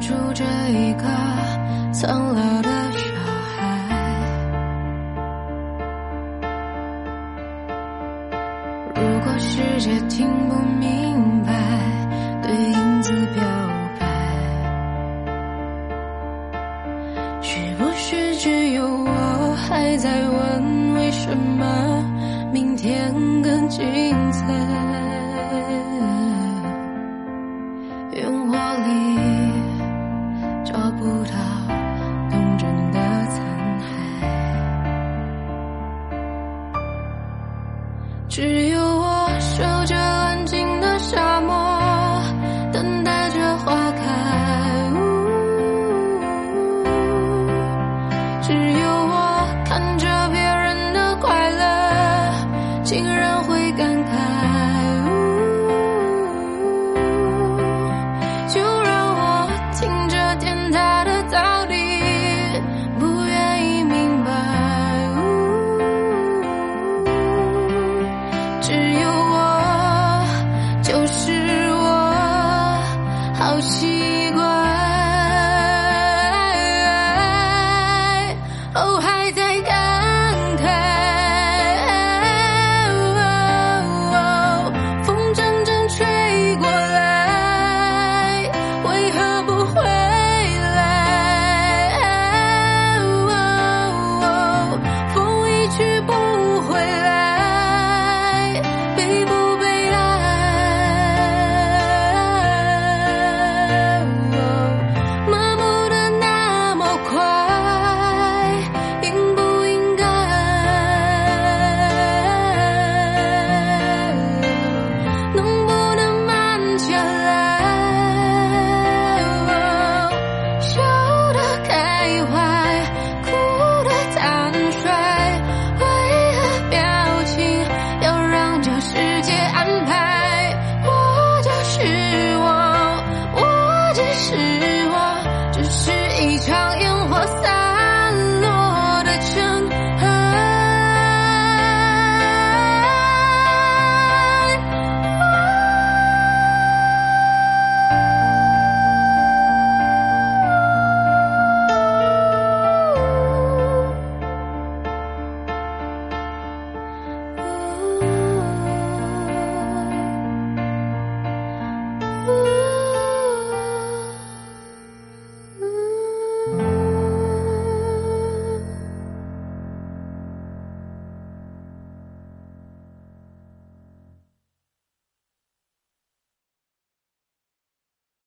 住着一个苍老的小孩。如果世界听不明白对影子表白，是不是只有我还在问为什么明天更精彩？烟火只有我守着安静的沙漠，等待着花开。呜只有我看着别人的快乐，竟然会感慨。好奇怪是我只是一场烟